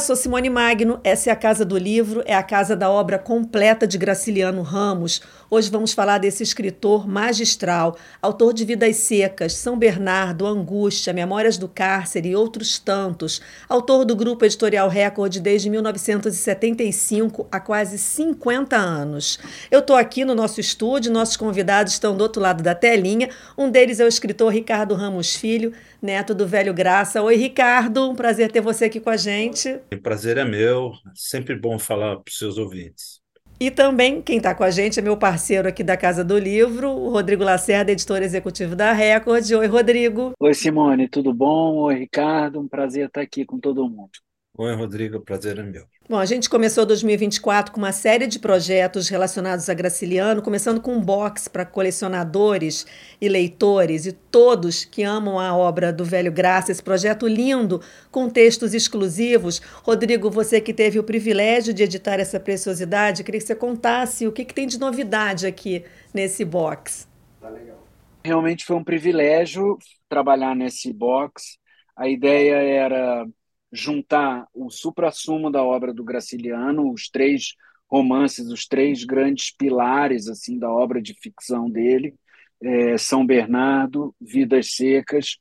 sou Simone Magno, essa é a Casa do Livro, é a casa da obra completa de Graciliano Ramos. Hoje vamos falar desse escritor magistral, autor de Vidas Secas, São Bernardo, Angústia, Memórias do Cárcere e outros tantos, autor do Grupo Editorial Record desde 1975, há quase 50 anos. Eu estou aqui no nosso estúdio, nossos convidados estão do outro lado da telinha, um deles é o escritor Ricardo Ramos Filho, neto do velho Graça. Oi, Ricardo, um prazer ter você aqui com a gente. O prazer é meu, sempre bom falar para os seus ouvintes. E também quem está com a gente é meu parceiro aqui da Casa do Livro, o Rodrigo Lacerda, editor executivo da Record. Oi, Rodrigo. Oi, Simone, tudo bom? Oi, Ricardo, um prazer estar aqui com todo mundo. Oi, Rodrigo, prazer é meu. Bom, a gente começou 2024 com uma série de projetos relacionados a Graciliano, começando com um box para colecionadores e leitores e todos que amam a obra do Velho Graça, esse projeto lindo, com textos exclusivos. Rodrigo, você que teve o privilégio de editar essa preciosidade, queria que você contasse o que, que tem de novidade aqui nesse box. Tá legal. Realmente foi um privilégio trabalhar nesse box. A ideia era juntar o supra-sumo da obra do Graciliano, os três romances, os três grandes pilares assim da obra de ficção dele, é, São Bernardo, Vidas Secas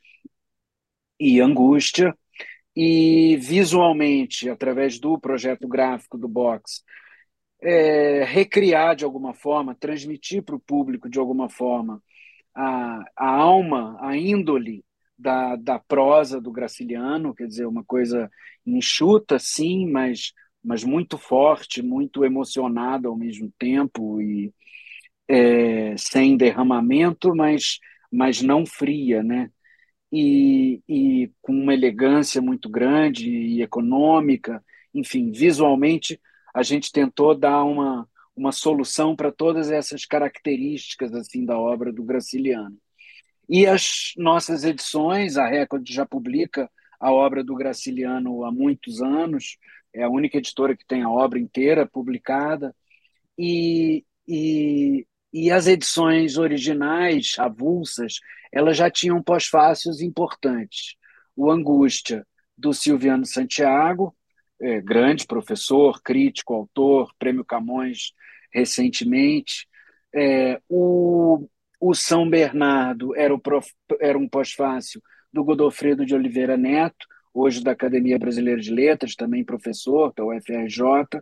e Angústia, e visualmente, através do projeto gráfico do Box, é, recriar de alguma forma, transmitir para o público de alguma forma a, a alma, a índole da, da prosa do Graciliano, quer dizer, uma coisa enxuta, sim, mas, mas muito forte, muito emocionada ao mesmo tempo e é, sem derramamento, mas, mas não fria, né? E, e com uma elegância muito grande e econômica, enfim, visualmente a gente tentou dar uma, uma solução para todas essas características assim da obra do Graciliano. E as nossas edições, a Record já publica a obra do Graciliano há muitos anos, é a única editora que tem a obra inteira publicada, e, e, e as edições originais, avulsas, elas já tinham pós-fácios importantes. O Angústia, do Silviano Santiago, é, grande professor, crítico, autor, prêmio Camões recentemente. É, o o São Bernardo era, prof, era um pós-fácil do Godofredo de Oliveira Neto, hoje da Academia Brasileira de Letras, também professor da UFRJ,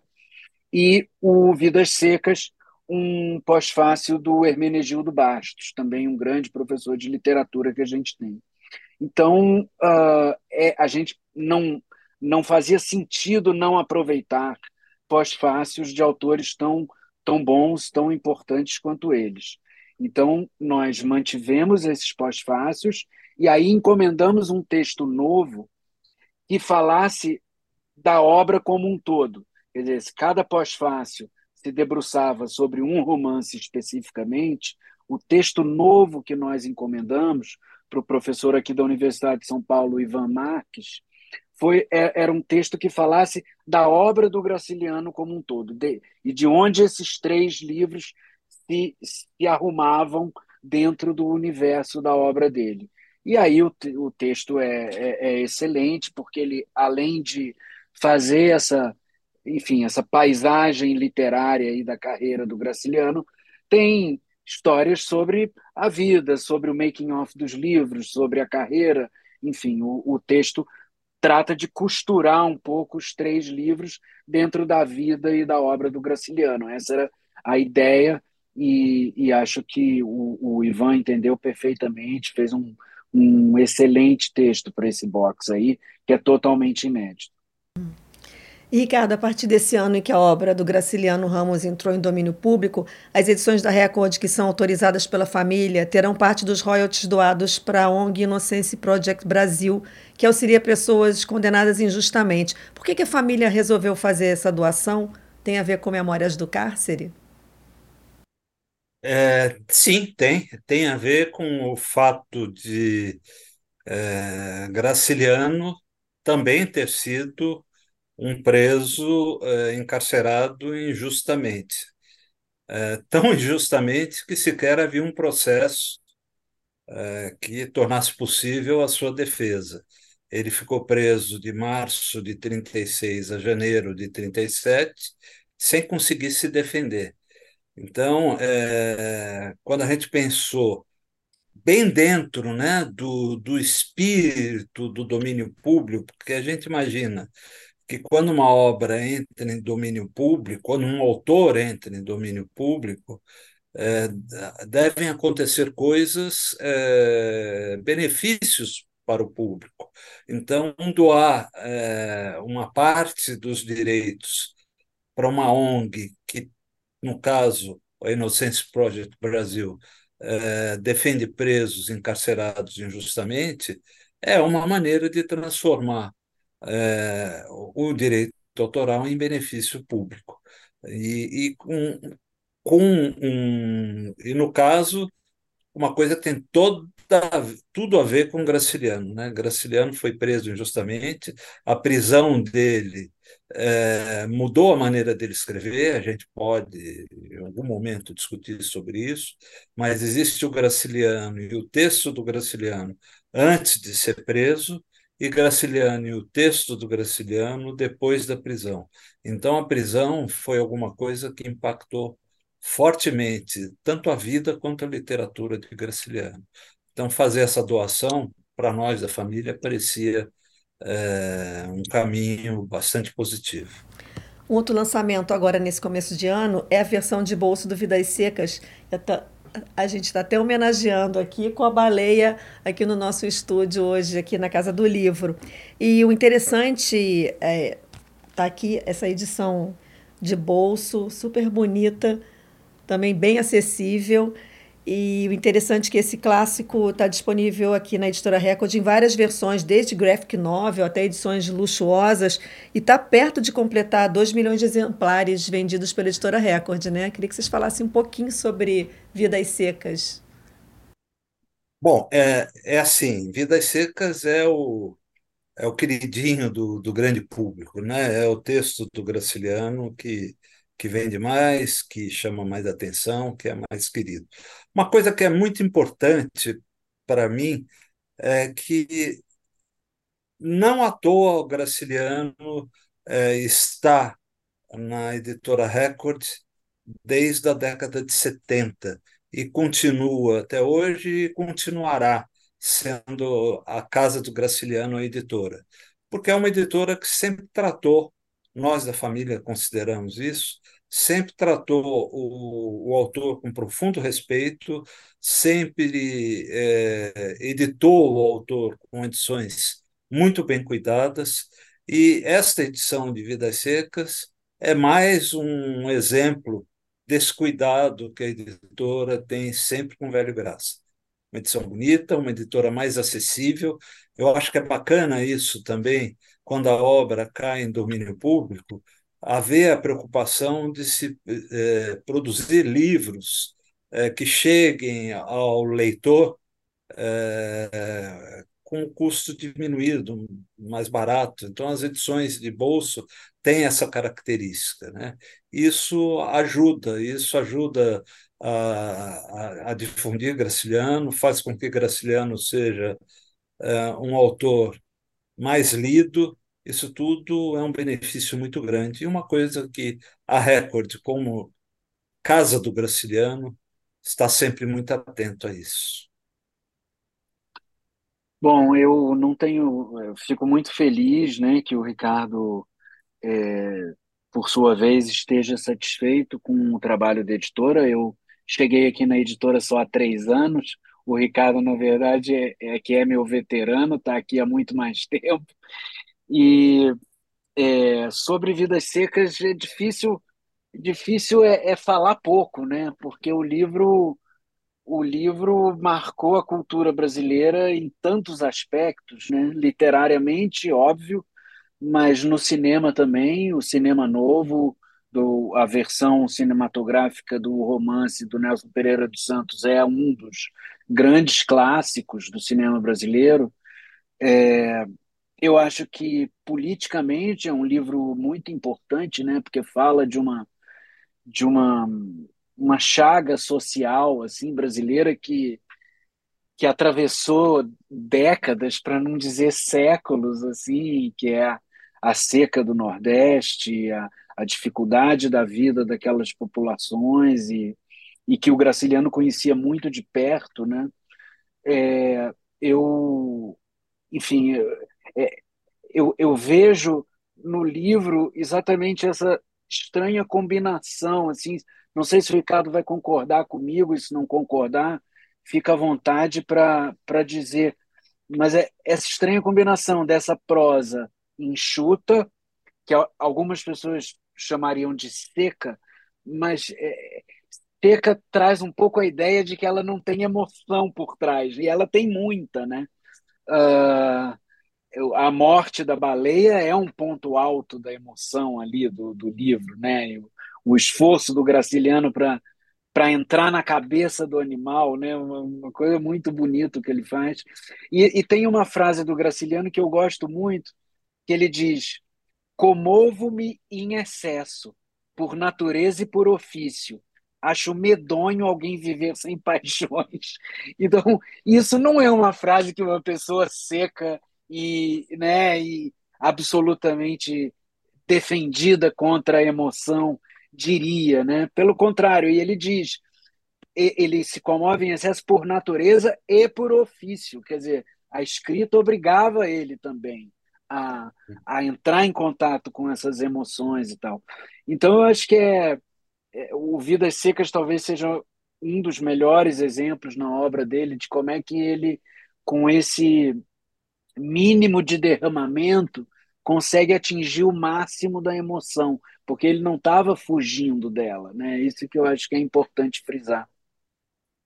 e o Vidas Secas, um pós-fácil do Hermenegildo Bastos, também um grande professor de literatura que a gente tem. Então, uh, é, a gente não, não fazia sentido não aproveitar pós-fácios de autores tão, tão bons, tão importantes quanto eles. Então, nós mantivemos esses pós-fácios e aí encomendamos um texto novo que falasse da obra como um todo. Quer dizer, se cada pós-fácil se debruçava sobre um romance especificamente, o texto novo que nós encomendamos para o professor aqui da Universidade de São Paulo, Ivan Marques, foi, é, era um texto que falasse da obra do Graciliano como um todo, de, e de onde esses três livros se, se arrumavam dentro do universo da obra dele. E aí o, o texto é, é, é, excelente, porque ele, além de fazer essa, enfim, essa paisagem literária aí da carreira do Graciliano, tem histórias sobre a vida, sobre o making of dos livros, sobre a carreira, enfim, o, o texto trata de costurar um pouco os três livros dentro da vida e da obra do Graciliano. Essa era a ideia e, e acho que o, o, Ivan entendeu perfeitamente, fez um, um excelente texto para esse box aí, que é totalmente inédito. E, Ricardo, a partir desse ano em que a obra do Graciliano Ramos entrou em domínio público, as edições da Record que são autorizadas pela família terão parte dos royalties doados para a ONG Innocence Project Brasil, que auxilia pessoas condenadas injustamente. Por que, que a família resolveu fazer essa doação? Tem a ver com Memórias do Cárcere? É, sim, tem. Tem a ver com o fato de é, Graciliano também ter sido um preso é, encarcerado injustamente. É, tão injustamente que sequer havia um processo é, que tornasse possível a sua defesa. ele ficou preso de março de 36 a janeiro de 37, sem conseguir se defender. Então, é, quando a gente pensou bem dentro né, do, do espírito do domínio público, porque a gente imagina que quando uma obra entra em domínio público, quando um autor entra em domínio público, é, devem acontecer coisas, é, benefícios para o público. Então, doar é, uma parte dos direitos para uma ONG, que, no caso, a Innocence Project Brasil, é, defende presos encarcerados injustamente, é uma maneira de transformar é, o direito autoral em benefício público. E, e com, com um, e no caso, uma coisa tem toda, tudo a ver com Graciliano. Né? Graciliano foi preso injustamente, a prisão dele é, mudou a maneira dele escrever, a gente pode, em algum momento, discutir sobre isso, mas existe o Graciliano e o texto do Graciliano antes de ser preso, e Graciliano e o texto do Graciliano depois da prisão. Então, a prisão foi alguma coisa que impactou fortemente tanto a vida quanto a literatura de Graciliano. Então, fazer essa doação para nós da família parecia é, um caminho bastante positivo. Um outro lançamento agora nesse começo de ano é a versão de bolso do Vidas Secas. A gente está até homenageando aqui com a baleia aqui no nosso estúdio hoje, aqui na Casa do Livro. E o interessante é, tá aqui essa edição de bolso, super bonita, também bem acessível. E o interessante é que esse clássico está disponível aqui na Editora Record em várias versões, desde graphic novel até edições luxuosas, e está perto de completar 2 milhões de exemplares vendidos pela Editora Record. Né? Queria que vocês falassem um pouquinho sobre Vidas Secas. Bom, é, é assim, Vidas Secas é o, é o queridinho do, do grande público, né? É o texto do Graciliano que que vende mais, que chama mais atenção, que é mais querido. Uma coisa que é muito importante para mim é que não à toa o Graciliano é, está na editora Record desde a década de 70 e continua até hoje e continuará sendo a casa do Graciliano a editora, porque é uma editora que sempre tratou nós da família consideramos isso, sempre tratou o, o autor com profundo respeito, sempre é, editou o autor com edições muito bem cuidadas, e esta edição de Vidas Secas é mais um exemplo desse cuidado que a editora tem sempre com Velho Graça. Uma edição bonita, uma editora mais acessível. Eu acho que é bacana isso também, quando a obra cai em domínio público, haver a preocupação de se eh, produzir livros eh, que cheguem ao leitor eh, com custo diminuído, mais barato. Então, as edições de bolso têm essa característica. Né? Isso ajuda, isso ajuda a, a, a difundir Graciliano, faz com que Graciliano seja um autor mais lido, isso tudo é um benefício muito grande. E uma coisa que a Record, como casa do Graciliano, está sempre muito atento a isso. Bom, eu não tenho, eu fico muito feliz, né, que o Ricardo, é, por sua vez, esteja satisfeito com o trabalho da editora. Eu cheguei aqui na editora só há três anos. O Ricardo, na verdade, é, é que é meu veterano, está aqui há muito mais tempo. E é, sobre vidas secas é difícil, difícil é, é, falar pouco, né? Porque o livro, o livro marcou a cultura brasileira em tantos aspectos, né? Literariamente, óbvio, mas no cinema também, o cinema novo, do, a versão cinematográfica do romance do Nelson Pereira dos Santos é um dos grandes clássicos do cinema brasileiro. É, eu acho que politicamente é um livro muito importante, né? Porque fala de uma de uma uma chaga social assim brasileira que que atravessou décadas, para não dizer séculos, assim, que é a seca do Nordeste, a, a dificuldade da vida daquelas populações e, e que o Graciliano conhecia muito de perto, né? É, eu, enfim, é, eu, eu vejo no livro exatamente essa estranha combinação, assim, não sei se o Ricardo vai concordar comigo, e se não concordar, fica à vontade para dizer, mas é essa estranha combinação dessa prosa enxuta, que algumas pessoas chamariam de seca, mas é, seca traz um pouco a ideia de que ela não tem emoção por trás, e ela tem muita, né? Uh, a morte da baleia é um ponto alto da emoção ali do, do livro, né? O, esforço do Graciliano para para entrar na cabeça do animal, né? Uma, uma, coisa muito bonita que ele faz. E, e tem uma frase do Graciliano que eu gosto muito, que ele diz: Comovo-me em excesso, por natureza e por ofício. Acho medonho alguém viver sem paixões. Então, isso não é uma frase que uma pessoa seca e, né, e absolutamente defendida contra a emoção diria, né? Pelo contrário, e ele diz, ele se comove em excesso por natureza e por ofício, quer dizer, a escrita obrigava ele também a, a entrar em contato com essas emoções e tal. Então, eu acho que é, é, o Vidas Secas talvez seja um dos melhores exemplos na obra dele de como é que ele, com esse mínimo de derramamento, consegue atingir o máximo da emoção, porque ele não estava fugindo dela, né? Isso que eu acho que é importante frisar.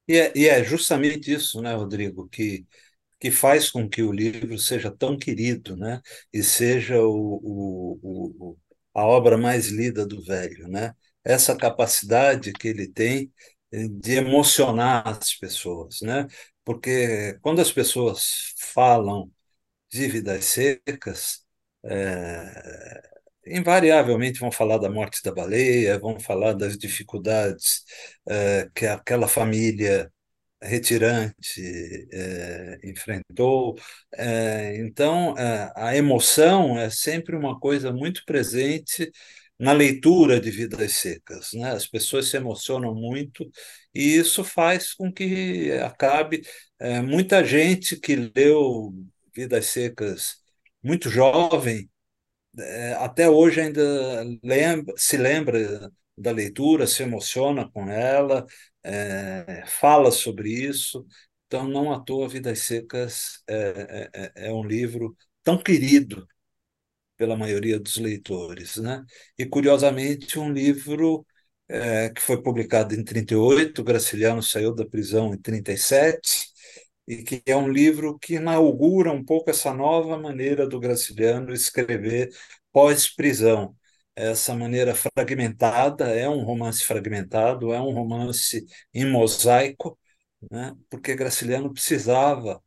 E é, e é justamente isso, né, Rodrigo, que que faz com que o livro seja tão querido, né? E seja o, o, o, a obra mais lida do velho, né? Essa capacidade que ele tem de emocionar as pessoas, né? Porque quando as pessoas falam de vidas secas, é, invariavelmente vão falar da morte da baleia, vão falar das dificuldades é, que aquela família retirante é, enfrentou. É, então, é, a emoção é sempre uma coisa muito presente na leitura de Vidas Secas. Né? As pessoas se emocionam muito e isso faz com que acabe é, muita gente que leu Vidas Secas muito jovem é, até hoje ainda lembra, se lembra da leitura, se emociona com ela, é, fala sobre isso. Então, não à toa, Vidas Secas é, é, é, é um livro tão querido pela maioria dos leitores. Né? E, curiosamente, um livro é, que foi publicado em 38, Graciliano saiu da prisão em 37, e que é um livro que inaugura um pouco essa nova maneira do Graciliano escrever pós-prisão. Essa maneira fragmentada, é um romance fragmentado, é um romance em mosaico, né? porque Graciliano precisava.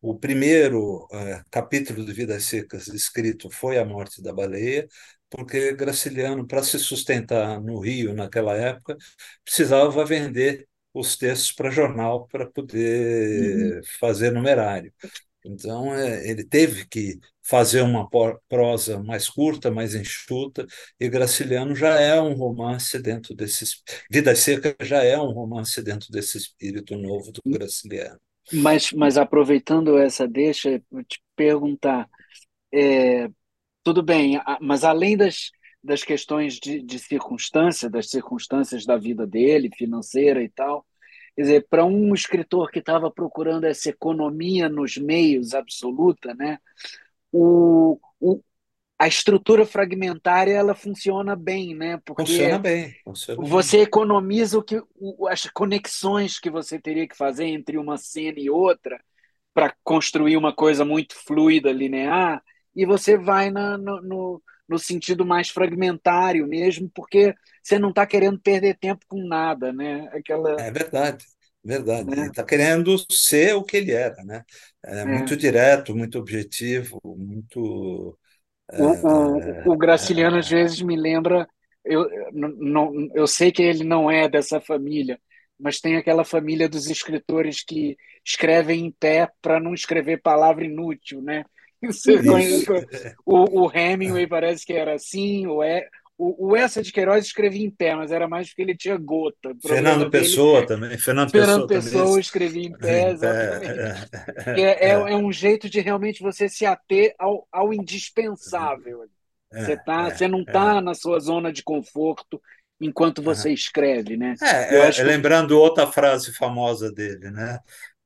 O primeiro é, capítulo de Vidas Secas escrito foi A Morte da Baleia, porque Graciliano, para se sustentar no Rio naquela época, precisava vender os textos para jornal para poder uhum. fazer numerário. Então, é, ele teve que fazer uma prosa mais curta, mais enxuta, e Graciliano já é um romance dentro desse. Vida Seca já é um romance dentro desse espírito novo do Graciliano. Mas, mas aproveitando essa deixa, eu te perguntar: é, tudo bem, mas além das, das questões de, de circunstância, das circunstâncias da vida dele, financeira e tal, Quer dizer, para um escritor que estava procurando essa economia nos meios absoluta, né, o, o, a estrutura fragmentária ela funciona bem, né? Porque funciona bem. Funciona você bem. economiza o que, o, as conexões que você teria que fazer entre uma cena e outra para construir uma coisa muito fluida, linear, e você vai na, no, no, no sentido mais fragmentário mesmo, porque você não está querendo perder tempo com nada, né? Aquela... É verdade, verdade. Né? Ele está querendo ser o que ele era, né? É, é. muito direto, muito objetivo, muito. O, o, é, o Graciliano às vezes me lembra, eu, não, eu sei que ele não é dessa família, mas tem aquela família dos escritores que escrevem em pé para não escrever palavra inútil, né? Você o, o Hemingway parece que era assim, o, é, o, o Essa de Queiroz escrevia em pé, mas era mais porque ele tinha gota. Fernando Pessoa também. Fernando, Fernando Pessoa, Pessoa escrevia em pé, exatamente. É, é, é, um jeito de realmente você se ater ao, ao indispensável. Você, é, tá, você não está na sua zona de conforto enquanto você escreve, né? É, é, lembrando outra frase famosa dele, né?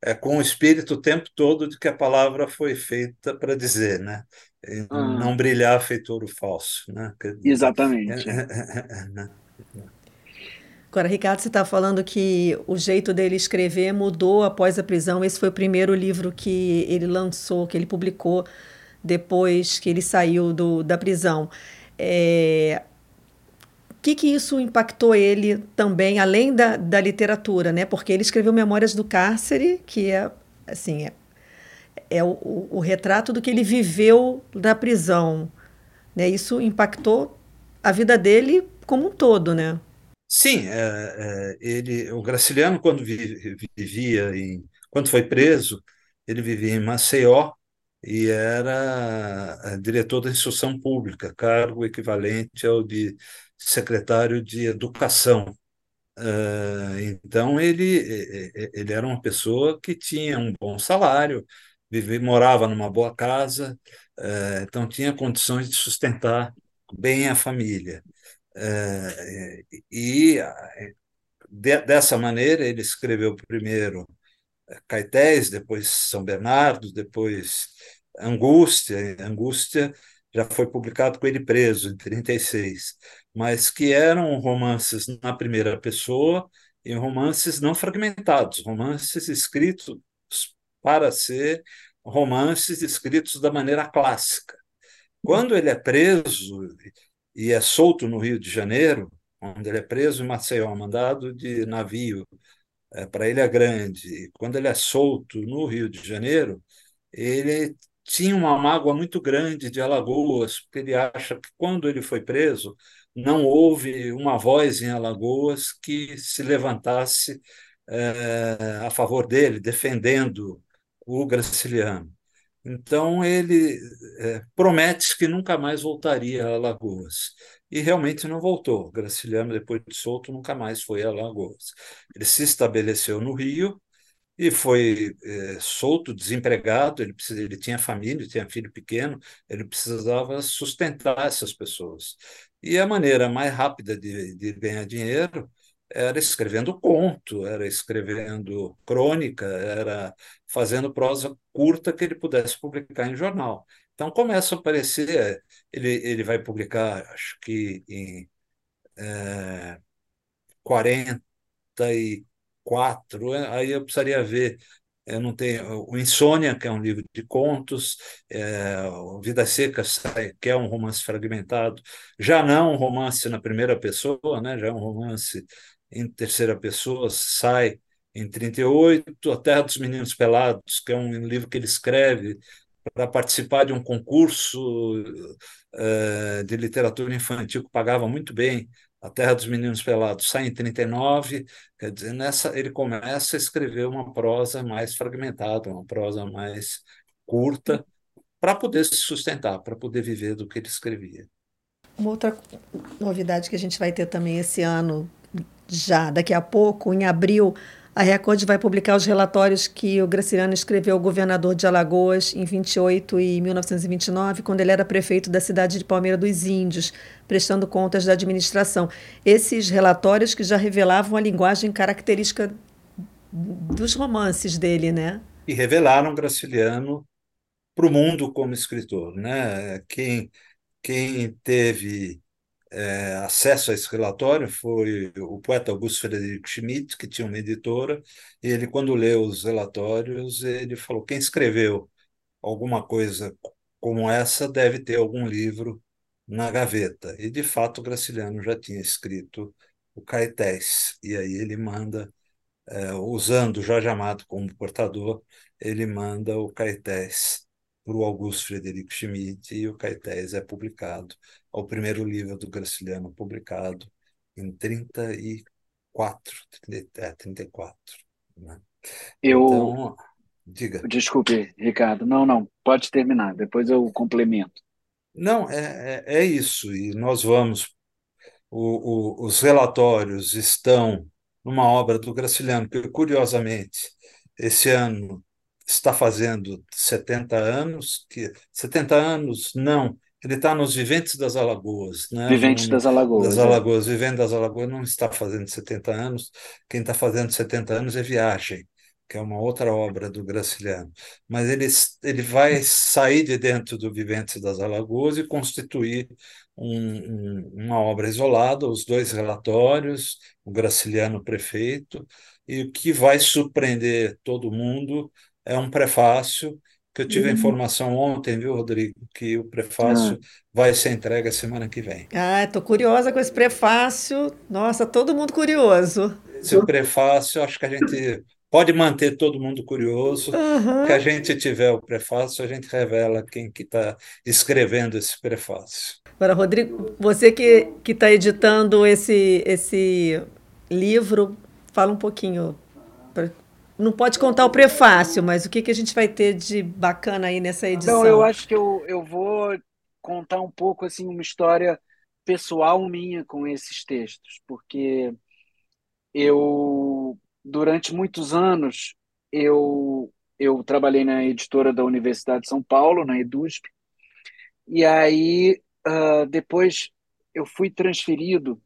É com o espírito o tempo todo de que a palavra foi feita para dizer, né? Ah. Não brilhar feito ouro falso, né? Exatamente. Né? Agora, Ricardo, você está falando que o jeito dele escrever mudou após a prisão. Esse foi o primeiro livro que ele lançou, que ele publicou depois que ele saiu do, da prisão. É, que, que isso impactou ele também, além da, da literatura, né? Porque ele escreveu Memórias do Cárcere, que é, assim, é, é o, o, o retrato do que ele viveu na prisão. Né? Isso impactou a vida dele como um todo, né? Sim, é, é, ele, o Graciliano, quando vivia em, quando foi preso, ele vivia em Maceió e era é, diretor da instrução pública, cargo equivalente ao de secretário de Educação. Uh, então, ele, ele era uma pessoa que tinha um bom salário, vivia, morava numa boa casa, uh, então tinha condições de sustentar bem a família. Uh, e de, dessa maneira, ele escreveu primeiro Caetés, depois São Bernardo, depois Angústia. Angústia já foi publicado com ele preso em 36 mas que eram romances na primeira pessoa e romances não fragmentados, romances escritos para ser romances escritos da maneira clássica. Quando ele é preso e é solto no Rio de Janeiro, onde ele é preso em Maceió, mandado de navio é, para Ilha Grande, e quando ele é solto no Rio de Janeiro, ele tinha uma mágoa muito grande de Alagoas, porque ele acha que quando ele foi preso, não houve uma voz em Alagoas que se levantasse é, a favor dele, defendendo o Graciliano. Então, ele é, promete que nunca mais voltaria a Alagoas. E realmente não voltou. Graciliano, depois de solto, nunca mais foi a Alagoas. Ele se estabeleceu no Rio e foi é, solto, desempregado. Ele, precisa, ele tinha família, tinha filho pequeno, ele precisava sustentar essas pessoas. E a maneira mais rápida de, de ganhar dinheiro era escrevendo conto, era escrevendo crônica, era fazendo prosa curta que ele pudesse publicar em jornal. Então começa a aparecer, ele, ele vai publicar, acho que em é, 44, aí eu precisaria ver eu não tenho o Insônia, que é um livro de contos, é, Vidas Secas, que é um romance fragmentado, já não um romance na primeira pessoa, né, já é um romance em terceira pessoa, sai em 38, A Terra dos Meninos Pelados, que é um livro que ele escreve para participar de um concurso uh, de literatura infantil que pagava muito bem, a Terra dos Meninos Pelados sai em 39, quer dizer, nessa ele começa a escrever uma prosa mais fragmentada, uma prosa mais curta, para poder se sustentar, para poder viver do que ele escrevia. Uma outra novidade que a gente vai ter também esse ano, já daqui a pouco, em abril, a Record vai publicar os relatórios que o Graciliano escreveu ao governador de Alagoas em 28 e 1929, quando ele era prefeito da cidade de Palmeira dos Índios, prestando contas da administração. Esses relatórios que já revelavam a linguagem característica dos romances dele, né? E revelaram Graciliano para o mundo como escritor, né? Quem quem teve é, acesso a esse relatório foi o poeta Augusto Frederico Schmidt, que tinha uma editora, e ele, quando leu os relatórios, ele falou: quem escreveu alguma coisa como essa deve ter algum livro na gaveta. E, de fato, Graciliano já tinha escrito o Caetés, e aí ele manda, é, usando Jorge Amado como portador, ele manda o Caetés o Augusto Frederico Schmidt e o Caetés é publicado, é o primeiro livro do Graciliano publicado em 34. é, 34. Né? Eu. Então, diga. Desculpe, Ricardo. Não, não, pode terminar, depois eu complemento. Não, é, é, é isso, e nós vamos. O, o, os relatórios estão numa obra do Graciliano, que, curiosamente, esse ano está fazendo 70 anos, que 70 anos, não, ele está nos Viventes das Alagoas. Né? Viventes das Alagoas. Das é. Alagoas. É. Vivendo das Alagoas não está fazendo 70 anos. Quem está fazendo 70 anos é Viagem, que é uma outra obra do Graciliano. Mas ele, ele vai sair de dentro do Viventes das Alagoas e constituir um, um, uma obra isolada, os dois relatórios, o Graciliano prefeito, e o que vai surpreender todo mundo é um prefácio que eu tive a uhum. informação ontem, viu, Rodrigo, que o prefácio ah. vai ser entregue a semana que vem. Ah, estou curiosa com esse prefácio. Nossa, todo mundo curioso. Esse prefácio, acho que a gente pode manter todo mundo curioso. Uhum. Que a gente tiver o prefácio, a gente revela quem que está escrevendo esse prefácio. Agora, Rodrigo, você que está editando esse, esse livro, fala um pouquinho não pode contar o prefácio, mas o que, que a gente vai ter de bacana aí nessa edição? Não, eu acho que eu, eu vou contar um pouco assim uma história pessoal minha com esses textos, porque eu durante muitos anos eu eu trabalhei na editora da Universidade de São Paulo, na EDUSP, e aí uh, depois eu fui transferido,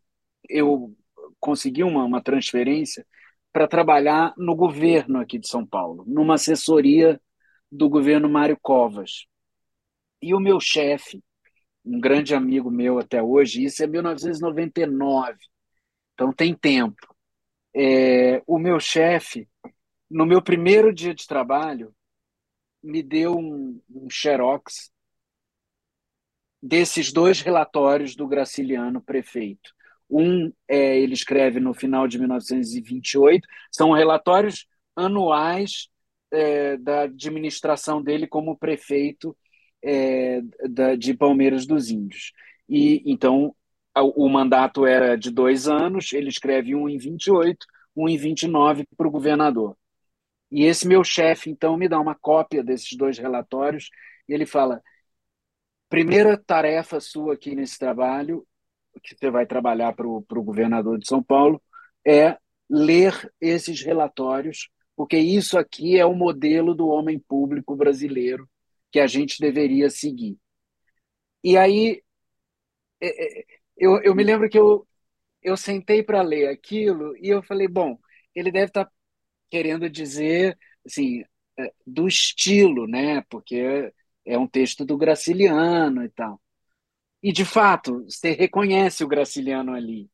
eu consegui uma, uma transferência para trabalhar no governo aqui de São Paulo, numa assessoria do governo Mário Covas. E o meu chefe, um grande amigo meu até hoje, isso é 1999, então tem tempo. É, o meu chefe, no meu primeiro dia de trabalho, me deu um, um xerox desses dois relatórios do Graciliano prefeito. Um é, ele escreve no final de 1928, são relatórios anuais é, da administração dele como prefeito é, da, de Palmeiras dos Índios. E então o, mandato era de dois anos, ele escreve um em 28, um em 29 para o governador. E esse meu chefe, então, me dá uma cópia desses dois relatórios e ele fala: primeira tarefa sua aqui nesse trabalho que você vai trabalhar para o governador de São Paulo é ler esses relatórios, porque isso aqui é o modelo do homem público brasileiro que a gente deveria seguir. E aí, é, é, eu, eu me lembro que eu, eu sentei para ler aquilo e eu falei, bom, ele deve estar tá querendo dizer, assim, é, do estilo, né? Porque é um texto do Graciliano e tal. E, de fato, você reconhece o Graciliano ali.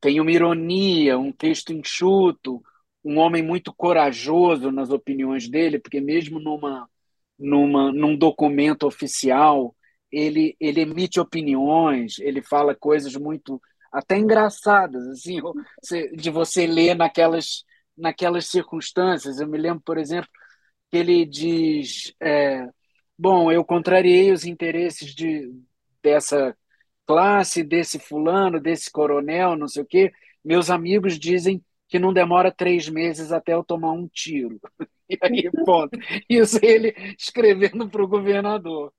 Tem uma ironia, um texto enxuto, um homem muito corajoso nas opiniões dele, porque mesmo numa, numa, num documento oficial, ele, ele emite opiniões, ele fala coisas muito até engraçadas, assim, de você ler naquelas, naquelas circunstâncias. Eu me lembro, por exemplo, que ele diz é, Bom, eu contrariei os interesses de, dessa classe, desse fulano, desse coronel, não sei o quê. Meus amigos dizem que não demora três meses até eu tomar um tiro. E aí, ponto. Isso ele escrevendo para o governador.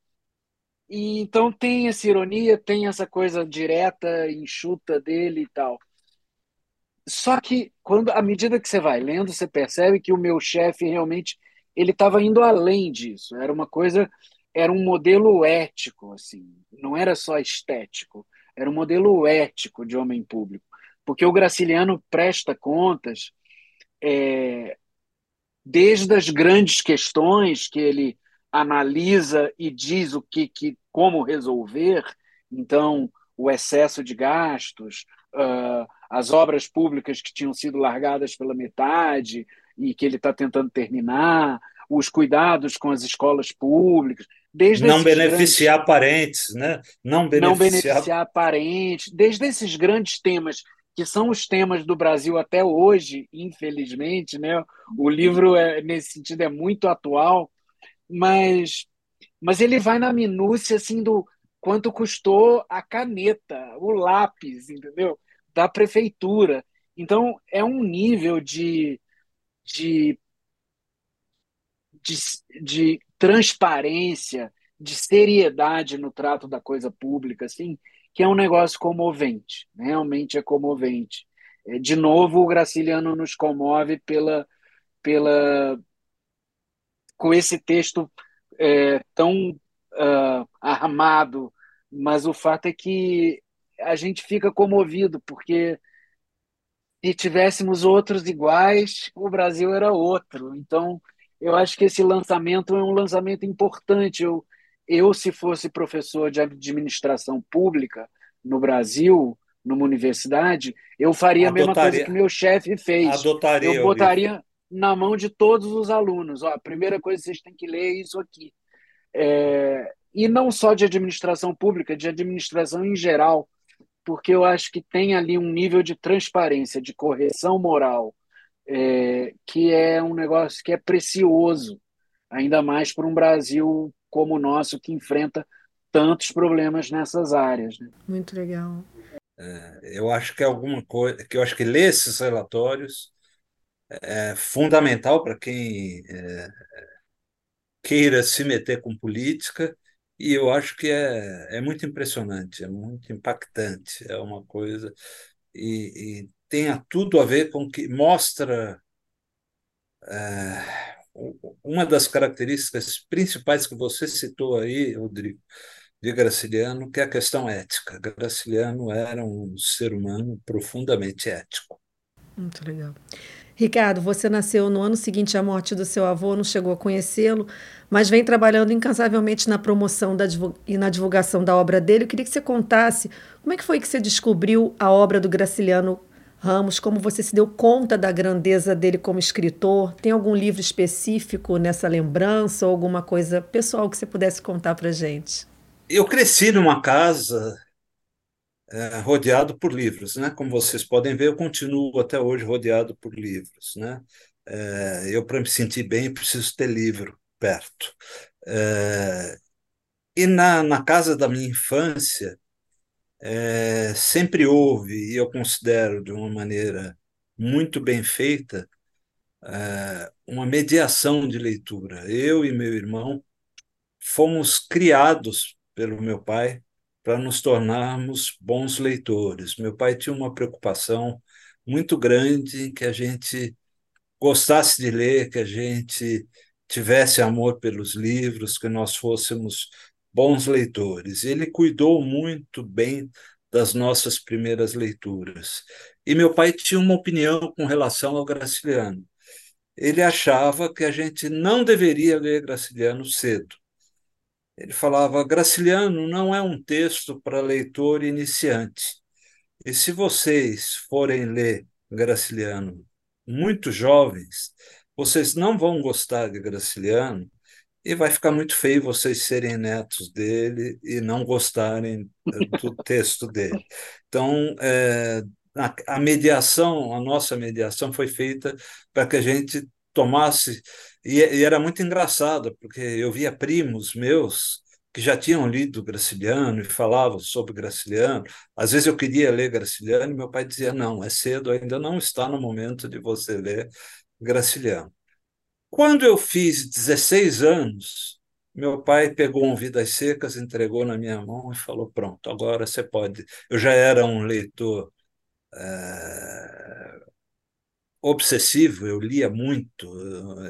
E, então tem essa ironia, tem essa coisa direta, enxuta dele e tal. Só que quando à medida que você vai lendo, você percebe que o meu chefe realmente ele estava indo além disso. Era uma coisa, era um modelo ético, assim, não era só estético, era um modelo ético de homem público, porque o Graciliano presta contas é, desde as grandes questões que ele analisa e diz o que, que como resolver. Então, o excesso de gastos, uh, as obras públicas que tinham sido largadas pela metade, e que ele está tentando terminar, os cuidados com as escolas públicas, desde não beneficiar grandes, parentes, né? Não beneficiar... não beneficiar parentes, desde esses grandes temas que são os temas do Brasil até hoje, infelizmente, né? O livro é, nesse sentido é muito atual, mas mas ele vai na minúcia assim do quanto custou a caneta, o lápis, entendeu? da prefeitura. Então, é um nível de, de, de, de transparência, de seriedade no trato da coisa pública, assim, que é um negócio comovente, realmente é comovente. É, de novo, o Graciliano nos comove pela, pela com esse texto é, tão uh, armado, mas o fato é que a gente fica comovido, porque se tivéssemos outros iguais, o Brasil era outro. Então, eu acho que esse lançamento é um lançamento importante. Eu, eu se fosse professor de administração pública no Brasil, numa universidade, eu faria Adotaria. a mesma coisa que meu chefe fez. Adotaria, eu botaria na mão de todos os alunos. Ó, a primeira coisa que vocês têm que ler é isso aqui. É, e não só de administração pública, de administração em geral, porque eu acho que tem ali um nível de transparência, de correção moral, é, que é um negócio que é precioso, ainda mais para um Brasil como o nosso, que enfrenta tantos problemas nessas áreas. Né? Muito legal. É, eu acho que é alguma coisa que eu acho que ler esses relatórios é fundamental para quem é, queira se meter com política e eu acho que é, é muito impressionante, é muito impactante, é uma coisa e, e tenha tudo a ver com que mostra é, uma das características principais que você citou aí, Rodrigo, de Graciliano, que é a questão ética. Graciliano era um ser humano profundamente ético. Muito legal. Ricardo, você nasceu no ano seguinte à morte do seu avô, não chegou a conhecê-lo, mas vem trabalhando incansavelmente na promoção e na divulgação da obra dele. Eu queria que você contasse como é que foi que você descobriu a obra do Graciliano Ramos, como você se deu conta da grandeza dele como escritor. Tem algum livro específico nessa lembrança ou alguma coisa pessoal que você pudesse contar para gente? Eu cresci numa casa é, rodeado por livros, né? Como vocês podem ver, eu continuo até hoje rodeado por livros, né? É, eu para me sentir bem preciso ter livro perto. É, e na, na casa da minha infância é, sempre houve, e eu considero de uma maneira muito bem feita, é, uma mediação de leitura. Eu e meu irmão fomos criados pelo meu pai para nos tornarmos bons leitores. Meu pai tinha uma preocupação muito grande em que a gente gostasse de ler, que a gente tivesse amor pelos livros, que nós fôssemos bons leitores. Ele cuidou muito bem das nossas primeiras leituras. E meu pai tinha uma opinião com relação ao Graciliano. Ele achava que a gente não deveria ler Graciliano cedo. Ele falava: Graciliano não é um texto para leitor iniciante. E se vocês forem ler Graciliano muito jovens, vocês não vão gostar de Graciliano e vai ficar muito feio vocês serem netos dele e não gostarem do texto dele. Então, é, a, a mediação, a nossa mediação foi feita para que a gente tomasse. E, e, era muito engraçado, porque eu via primos meus que já tinham lido Graciliano e falavam sobre Graciliano. Às vezes eu queria ler Graciliano e meu pai dizia: não, é cedo, ainda não está no momento de você ler Graciliano. Quando eu fiz 16 anos, meu pai pegou um Vidas Secas, entregou na minha mão e falou: Pronto, agora você pode. Eu já era um leitor é, obsessivo, eu lia muito,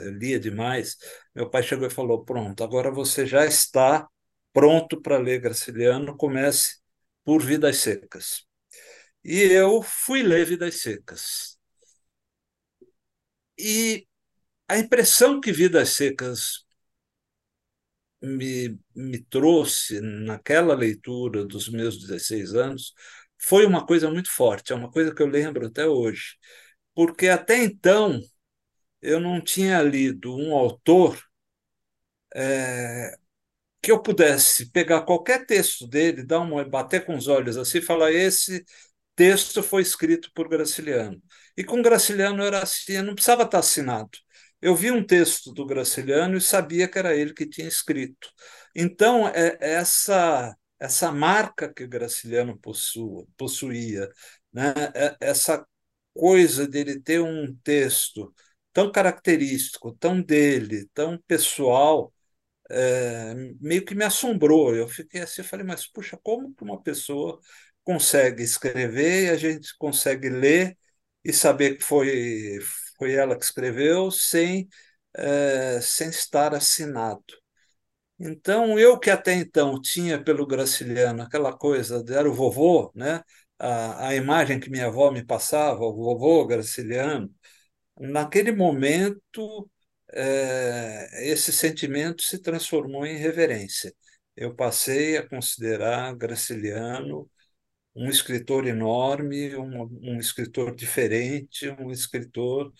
eu lia demais. Meu pai chegou e falou: Pronto, agora você já está pronto para ler Graciliano, comece por Vidas Secas. E eu fui ler Vidas Secas. E a impressão que Vidas Secas me, me trouxe naquela leitura dos meus 16 anos foi uma coisa muito forte, é uma coisa que eu lembro até hoje. Porque até então eu não tinha lido um autor é, que eu pudesse pegar qualquer texto dele, dar uma, bater com os olhos assim falar: esse texto foi escrito por Graciliano. E com Graciliano era assim, não precisava estar assinado. Eu vi um texto do Graciliano e sabia que era ele que tinha escrito. Então, é, essa essa marca que Graciliano possua, possuía né? É, essa coisa dele ter um texto tão característico, tão dele, tão pessoal, é, meio que me assombrou. Eu fiquei assim, falei, mas puxa, como que uma pessoa consegue escrever e a gente consegue ler e saber que foi, foi ela que escreveu sem, é, sem estar assinado. Então, eu que até então tinha pelo Graciliano aquela coisa, era o vovô, né? a, a imagem que minha avó me passava, o vovô Graciliano, naquele momento, é, esse sentimento se transformou em reverência. Eu passei a considerar Graciliano um escritor enorme, um, um escritor diferente, um escritor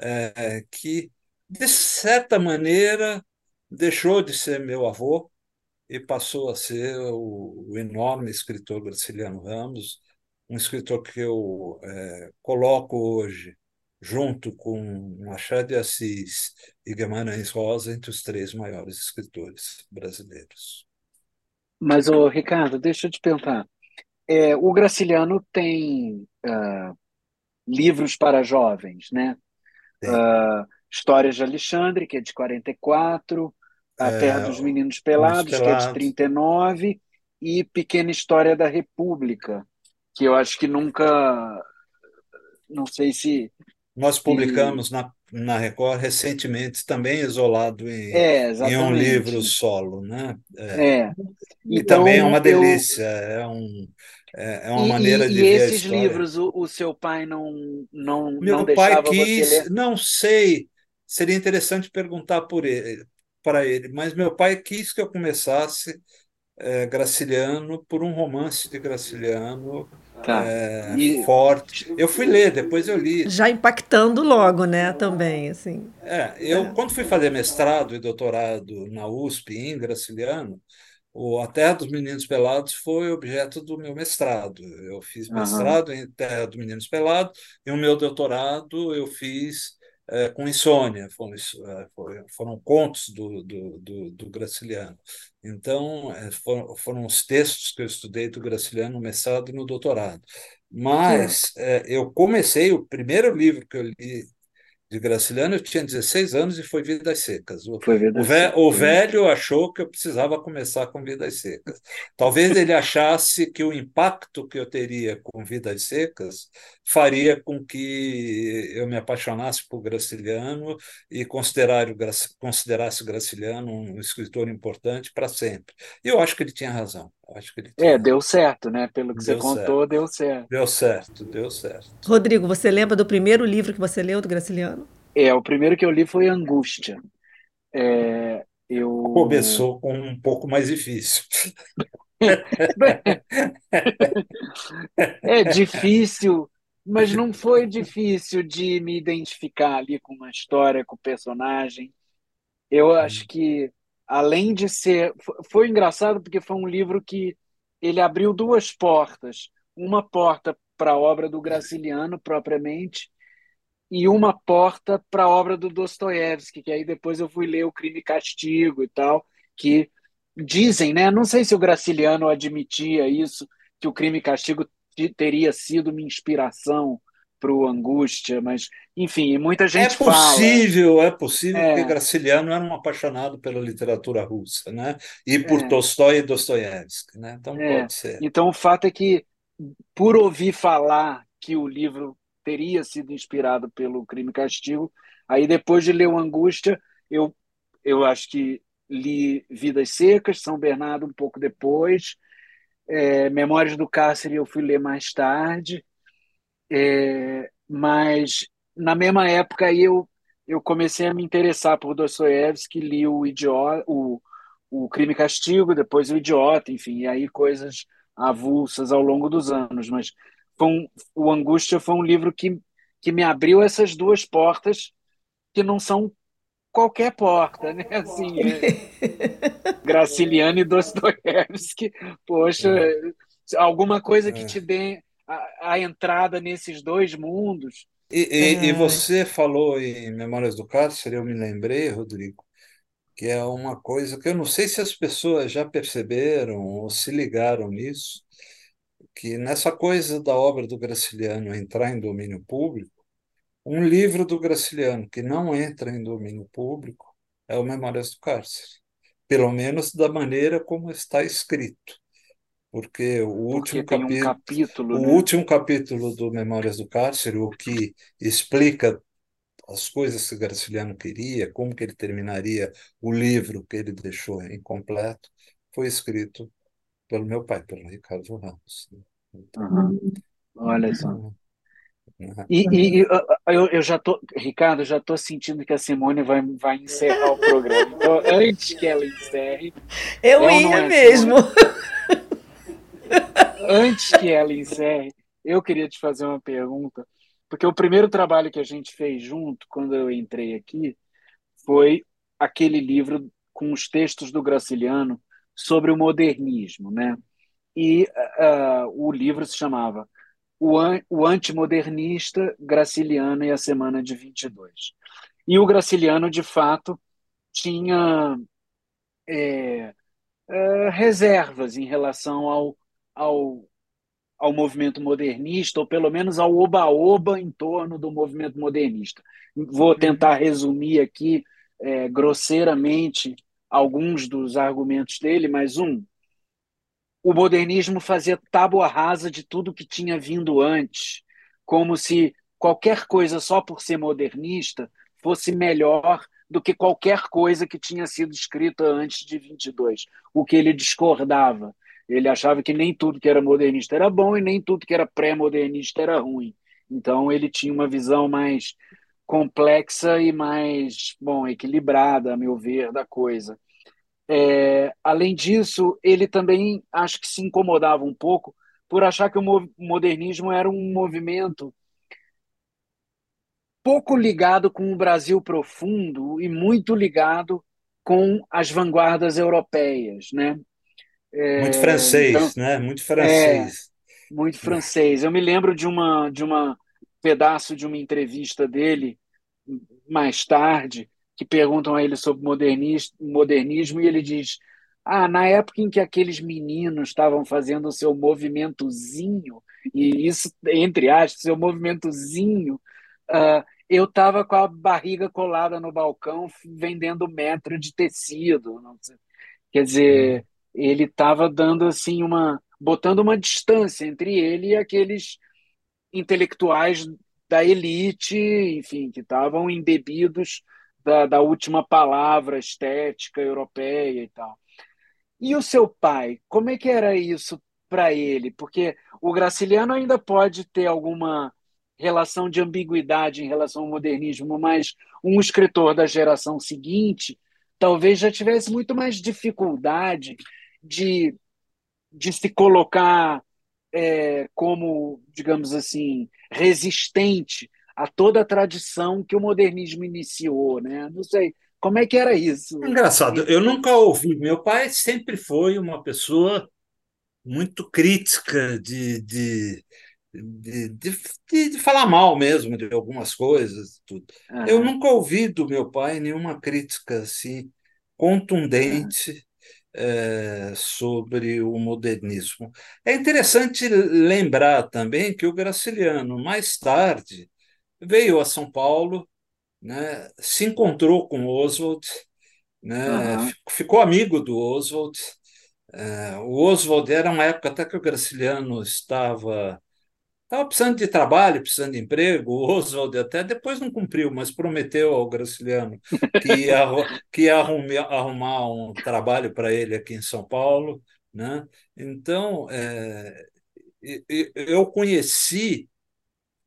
é, que, de certa maneira, deixou de ser meu avô e passou a ser o, o enorme escritor Graciliano Ramos, um escritor que eu é, coloco hoje junto com Machado de Assis e Guimarães Rosa entre os três maiores escritores brasileiros. Mas, ô, Ricardo, deixa eu te perguntar. É, o Graciliano tem uh, livros para jovens, né? Uh, Histórias de Alexandre, que é de 44, A é, Terra dos Meninos Pelados, Pelados, que é de 39, e Pequena História da República, que eu acho que nunca. Não sei se. Nós publicamos na, na Record recentemente, também isolado em, é, em um livro solo. Né? É. é. E então, também é uma delícia, eu... é, um, é, é uma e, maneira e, de e ver esses livros, o, o, seu pai não, não, Meu não pai quis, você ler? Não sei, seria interessante perguntar por ele, para ele, mas meu pai quis que eu começasse é, Graciliano por um romance de Graciliano tá. é, e... forte. Eu fui ler, depois eu li. Já impactando logo, né, também, assim. É, eu é. quando fui fazer mestrado e doutorado na USP em Graciliano, o A Terra dos Meninos Pelados foi objeto do meu mestrado. Eu fiz mestrado uhum. em Terra dos Meninos Pelados e o meu doutorado eu fiz é, com insônia, foram, é, foram contos do, do, do, do Graciliano. Então, é, foram, foram os textos que eu estudei do Graciliano no mestrado e no doutorado. Mas é, eu comecei, o primeiro livro que eu li de Graciliano, eu tinha 16 anos e foi Vidas Secas. O, Vidas o, ve Secas. o velho achou que eu precisava começar com Vidas Secas. Talvez ele achasse que o impacto que eu teria com Vidas Secas faria com que eu me apaixonasse por Graciliano e considerar o, considerasse o Graciliano um escritor importante para sempre. E eu acho que ele tinha razão. Acho que ele tinha... É, deu certo, né? Pelo que deu você contou, certo. deu certo. Deu certo, deu certo. Rodrigo, você lembra do primeiro livro que você leu do Graciliano? É, o primeiro que eu li foi Angústia. É, eu... Começou com um pouco mais difícil. é difícil, mas não foi difícil de me identificar ali com uma história, com o personagem. Eu acho que além de ser. Foi engraçado porque foi um livro que ele abriu duas portas. Uma porta para a obra do Graciliano, propriamente, e uma porta para a obra do Dostoiévski, que aí depois eu fui ler O Crime e Castigo e tal, que dizem, né? Não sei se o Graciliano admitia isso, que o Crime e Castigo teria sido uma inspiração para o Angústia, mas enfim, muita gente é possível, fala. É possível, é. porque Graciliano era um apaixonado pela literatura russa, né? E por é. Tolstói e Dostoiévski, né? Então é. pode ser. Então o fato é que por ouvir falar que o livro teria sido inspirado pelo Crime e Castigo, aí depois de ler o Angústia, eu eu acho que li Vidas Secas, São Bernardo um pouco depois, é, Memórias do Cárcere eu fui ler mais tarde. É, mas na mesma época aí eu, eu comecei a me interessar por Dostoiévski, li o Idiota, o, o Crime e Castigo, depois o Idiota, enfim, e aí coisas avulsas ao longo dos anos. Mas um, o Angústia foi um livro que, que me abriu essas duas portas que não são qualquer porta, né? Assim, é, Graciliano e Dostoiévski, poxa, é. alguma coisa que é. te dê a, a entrada nesses dois mundos. E, e, e, você falou em Memórias do Cárcere, eu me lembrei, Rodrigo, que é uma coisa que eu não sei se as pessoas já perceberam ou se ligaram nisso, que nessa coisa da obra do Graciliano entrar em domínio público, um livro do Graciliano que não entra em domínio público é o Memórias do Cárcere, pelo menos da maneira como está escrito. Porque o Porque último tem um capítulo, capítulo, o né? último capítulo do Memórias do Cárcere, o que explica as coisas que Graciliano queria, como que ele terminaria o livro que ele deixou incompleto, foi escrito pelo meu pai, pelo Ricardo Ramos. né? Então, Aham. Olha só. E, e- e, uh, eu, eu já tô, Ricardo, eu já tô sentindo que a Simone vai, vai encerrar o programa. Então, antes que ela encerre, Eu não ia é, mesmo. antes que ela encerre, eu queria te fazer uma pergunta, porque o primeiro trabalho que a gente fez junto, quando eu entrei aqui, foi aquele livro com os textos do Graciliano sobre o modernismo, né? E ah, o livro se chamava O, An o Antimodernista, Graciliano e a Semana de 22. E o Graciliano, de fato, tinha é, é, reservas em relação ao, ao, ao movimento modernista, ou pelo menos ao oba-oba em torno do movimento modernista. Vou tentar resumir aqui é, grosseiramente alguns dos argumentos dele, mas um, o modernismo fazia tábua rasa de tudo que tinha vindo antes, como se qualquer coisa só por ser modernista fosse melhor do que qualquer coisa que tinha sido escrita antes de 22, o que ele discordava. Ele achava que nem tudo que era modernista era bom e nem tudo que era pré-modernista era ruim. Então ele tinha uma visão mais complexa e mais, bom, equilibrada, a meu ver, da coisa. É, além disso, ele também acho que se incomodava um pouco por achar que o modernismo era um movimento pouco ligado com o Brasil profundo e muito ligado com as vanguardas europeias, né? Muito É, francês, então, né? Muito é francês. muito francês. Eu me lembro de uma de uma pedaço de uma entrevista dele mais tarde que perguntam a ele sobre modernismo e ele diz: Ah, na época em que aqueles meninos estavam fazendo o seu movimentozinho, e isso, entre aspas, seu movimentozinho, uh, eu estava com a barriga colada no balcão vendendo metro de tecido. Quer dizer, ele estava dando assim uma. botando uma distância entre ele e aqueles intelectuais da elite, enfim, que estavam embebidos da, da última palavra estética europeia e tal. E o seu pai, como é que era isso para ele? Porque o Graciliano ainda pode ter alguma relação de ambiguidade em relação ao modernismo, mas um escritor da geração seguinte talvez já tivesse muito mais dificuldade de, de se colocar é, como, digamos assim, resistente a toda a tradição que o modernismo iniciou, né? Não sei, como é que era isso? Engraçado, eu nunca ouvi. Meu pai sempre foi uma pessoa muito crítica de, de, de, de, de falar mal mesmo de algumas coisas. Tudo. Uhum. Eu nunca ouvi do meu pai nenhuma crítica assim contundente. Uhum. É, sobre o modernismo. É interessante lembrar também que o Graciliano, mais tarde, veio a São Paulo, né, se encontrou com Oswald, né, uhum. ficou amigo do Oswald. É, o Oswald era uma época até que o Graciliano estava estava precisando de trabalho, precisando de emprego. O Oswald até depois não cumpriu, mas prometeu ao Graciliano que ia, que ia arrumar, arrumar um trabalho para ele aqui em São Paulo. Né? Então, é, eu conheci.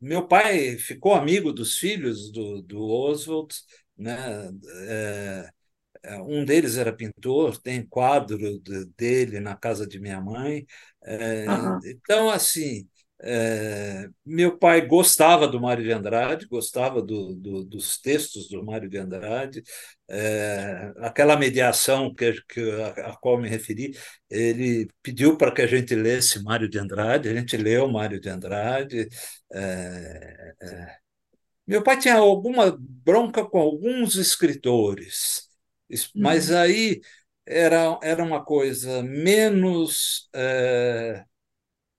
Meu pai ficou amigo dos filhos do, do Oswald, né? É, um deles era pintor, tem quadro dele na casa de minha mãe. É, uhum. Então, assim, é, meu pai gostava do Mário de Andrade, gostava do, do, dos textos do Mário de Andrade, é, aquela mediação que, que a, a, qual me referi, ele pediu para que a gente lesse Mário de Andrade, a gente leu Mário de Andrade. É, meu pai tinha alguma bronca com alguns escritores, mas uhum. aí era, era uma coisa menos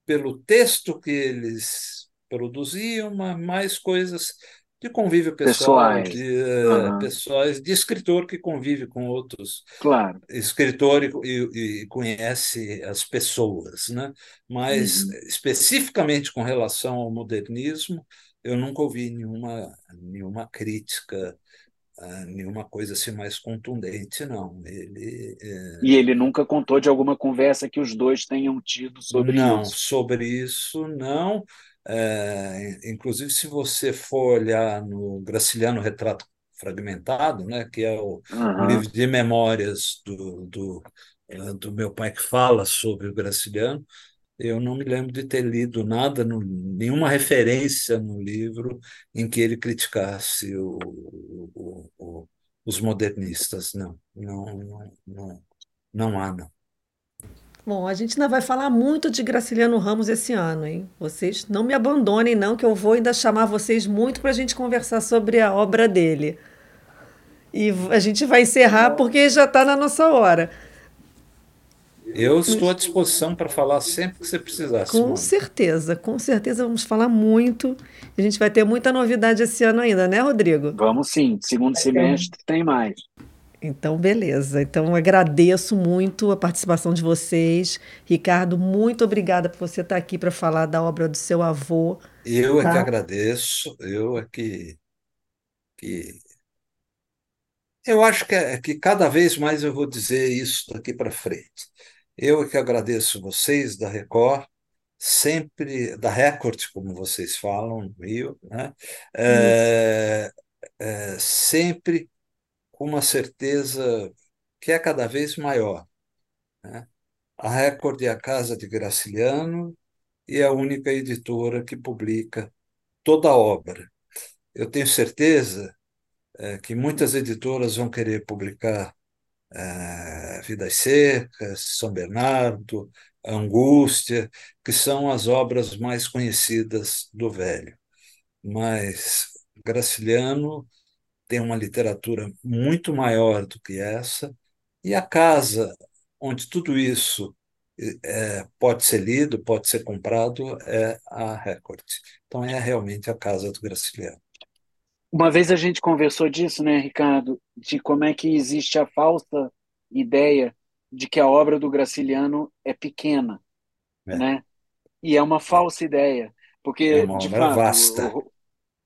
pelo texto que eles produziam, mas mais coisas de convívio pessoal, Pessoais. de uh, pessoas, de escritor que convive com outros claro. escritor e, e, conhece as pessoas, né? Mas uhum. especificamente com relação ao modernismo, eu nunca ouvi nenhuma nenhuma crítica uh, nenhuma coisa assim mais contundente, não. Ele é... e ele nunca contou de alguma conversa que os dois tenham tido sobre não, isso. Não, sobre isso não. É, inclusive, se você for olhar no Graciliano Retrato Fragmentado, né, que é o, uhum. livro de memórias do, do, é, do, meu pai que fala sobre o Graciliano, eu não me lembro de ter lido nada, no, nenhuma referência no livro em que ele criticasse o, o, os modernistas. Não, não, não, não, não há, não. Bom, a gente ainda vai falar muito de Graciliano Ramos esse ano, hein? Vocês não me abandonem, não, que eu vou ainda chamar vocês muito para a gente conversar sobre a obra dele. E a gente vai encerrar porque já está na nossa hora. Eu estou à disposição para falar sempre que você precisar. Com Simone. certeza, com certeza vamos falar muito. A gente vai ter muita novidade esse ano ainda, né, Rodrigo? Vamos sim. Segundo semestre tem mais. Então, beleza. Então, agradeço muito a participação de vocês. Ricardo, muito obrigada por você estar aqui para falar da obra do seu avô. Eu é que tá? agradeço. Eu é que, que... Eu acho que, é, que cada vez mais eu vou dizer isso daqui para frente. Eu é que agradeço vocês da Record, sempre, da Record, como vocês falam no Rio, né? É, é, sempre uma certeza que é cada vez maior. Né? A Record é a casa de Graciliano e é a única editora que publica toda a obra. Eu tenho certeza é, que muitas editoras vão querer publicar é, Vidas Secas, São Bernardo, Angústia, que são as obras mais conhecidas do velho. Mas Graciliano tem uma literatura muito maior do que essa, e a casa onde tudo isso é, pode ser lido, pode ser comprado, é a Record. Então, é realmente a casa do Graciliano. Uma vez a gente conversou disso, né, Ricardo, de como é que existe a falsa ideia de que a obra do Graciliano é pequena, é. né? E é uma falsa ideia, porque é uma de obra fato, vasta.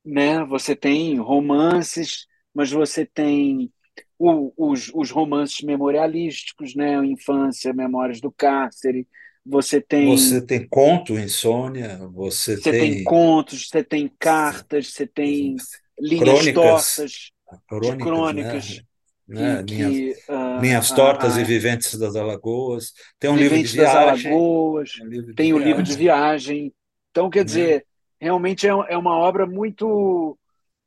né, você tem romances mas você tem o, os, os, romances memorialísticos, né? Infância, Memórias do Cárcere. Você tem. Você tem conto, Insônia, você, você tem. tem contos, você tem cartas, você tem linhas crônicas, tortas crônicas, de crônicas. Né? Que, linhas, que, uh, linhas tortas uh, e viventes das Alagoas. Tem um livro de viagem. Alagoas, um tem o livro de viagem. Então, quer né? dizer, realmente é, é uma obra muito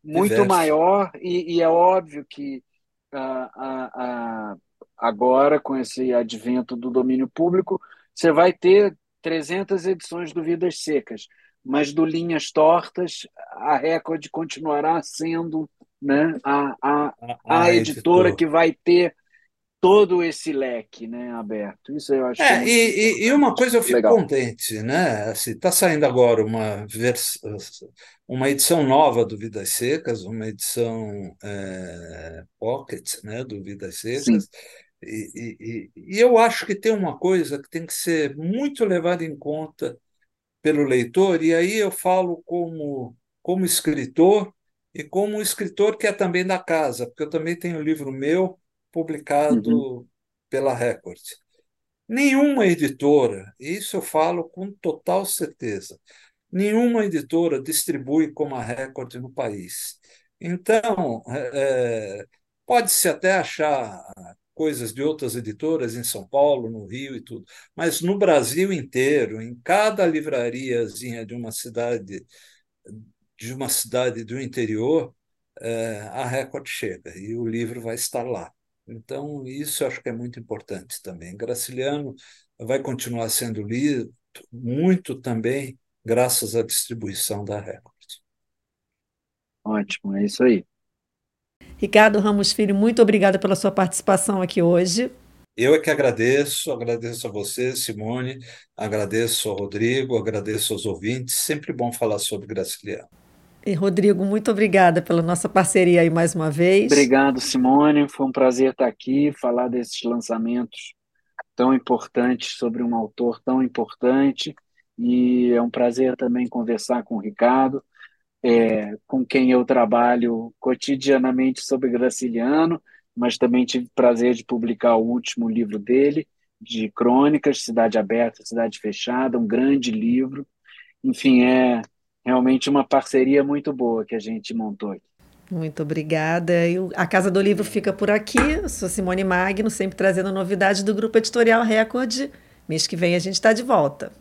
muito Diverso. maior e, e, é óbvio que uh, uh, uh, agora com esse advento do domínio público você vai ter 300 edições do Vidas Secas, mas do Linhas Tortas a Record continuará sendo né, a, a, a, a editora que vai ter todo esse leque né, aberto. Isso eu acho. É, e, e, uma coisa eu fico Legal. contente, né? Está assim, tá saindo agora uma, vers... uma edição nova do Vidas Secas, uma edição é, pocket né, do Vidas Secas. E, e, e, eu acho que tem uma coisa que tem que ser muito levada em conta pelo leitor, e aí eu falo como, como escritor e como escritor que é também da casa, porque eu também tenho um livro meu publicado uhum. pela Record. Nenhuma editora, isso eu falo com total certeza, nenhuma editora distribui como a Record no país. Então, é, pode-se até achar coisas de outras editoras em São Paulo, no Rio e tudo, mas no Brasil inteiro, em cada livrariazinha de uma cidade de uma cidade do interior, é, a Record chega e o livro vai estar lá. Então, isso eu acho que é muito importante também. Graciliano vai continuar sendo lido muito também graças à distribuição da Record. Ótimo, é isso aí. Ricardo Ramos Filho, muito obrigada pela sua participação aqui hoje. Eu é que agradeço, agradeço a você, Simone, agradeço ao Rodrigo, agradeço aos ouvintes. Sempre bom falar sobre Graciliano. E Rodrigo, muito obrigada pela nossa parceria aí mais uma vez. Obrigado, Simone. Foi um prazer estar aqui, falar desses lançamentos tão importantes sobre um autor tão importante. E é um prazer também conversar com o Ricardo, é, com quem eu trabalho cotidianamente sobre Graciliano mas também tive prazer de publicar o último livro dele, de crônicas, Cidade Aberta, Cidade Fechada, um grande livro. Enfim, é realmente uma parceria muito boa que a gente montou aqui. Muito obrigada. A Casa do Livro fica por aqui. Eu sou Simone Magno, sempre trazendo novidades do Grupo Editorial Record. Mês que vem a gente está de volta.